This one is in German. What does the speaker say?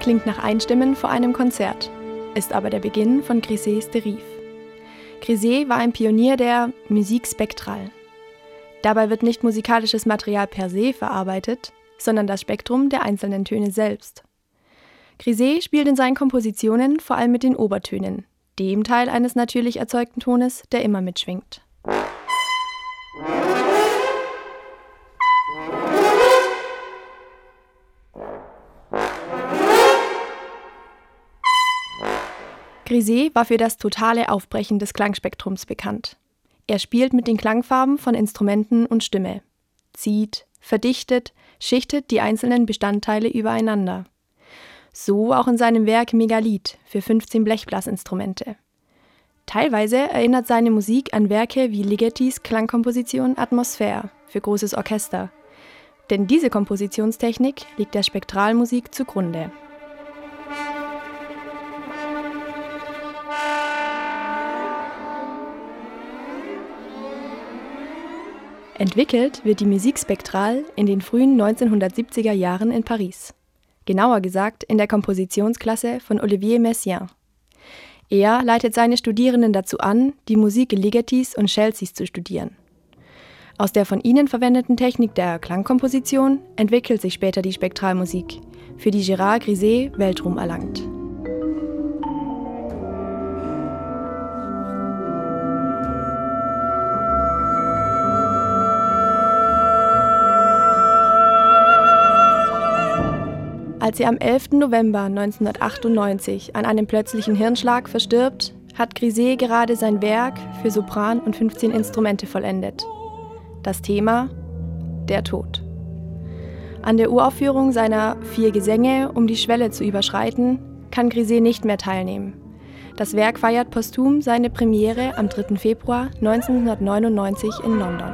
klingt nach Einstimmen vor einem Konzert, ist aber der Beginn von Grisets Derive. Griset war ein Pionier der Musik spektral. Dabei wird nicht musikalisches Material per se verarbeitet, sondern das Spektrum der einzelnen Töne selbst. Griset spielt in seinen Kompositionen vor allem mit den Obertönen, dem Teil eines natürlich erzeugten Tones, der immer mitschwingt. Griset war für das totale Aufbrechen des Klangspektrums bekannt. Er spielt mit den Klangfarben von Instrumenten und Stimme, zieht, verdichtet, schichtet die einzelnen Bestandteile übereinander. So auch in seinem Werk Megalith für 15 Blechblasinstrumente. Teilweise erinnert seine Musik an Werke wie Ligeti's Klangkomposition Atmosphäre für großes Orchester. Denn diese Kompositionstechnik liegt der Spektralmusik zugrunde. Entwickelt wird die Musik spektral in den frühen 1970er Jahren in Paris. Genauer gesagt in der Kompositionsklasse von Olivier Messiaen. Er leitet seine Studierenden dazu an, die Musik Ligetis und Chelseas zu studieren. Aus der von ihnen verwendeten Technik der Klangkomposition entwickelt sich später die Spektralmusik, für die Gérard Griset Weltruhm erlangt. Als sie am 11. November 1998 an einem plötzlichen Hirnschlag verstirbt, hat Griset gerade sein Werk für Sopran und 15 Instrumente vollendet. Das Thema Der Tod. An der Uraufführung seiner Vier Gesänge, um die Schwelle zu überschreiten, kann Griset nicht mehr teilnehmen. Das Werk feiert posthum seine Premiere am 3. Februar 1999 in London.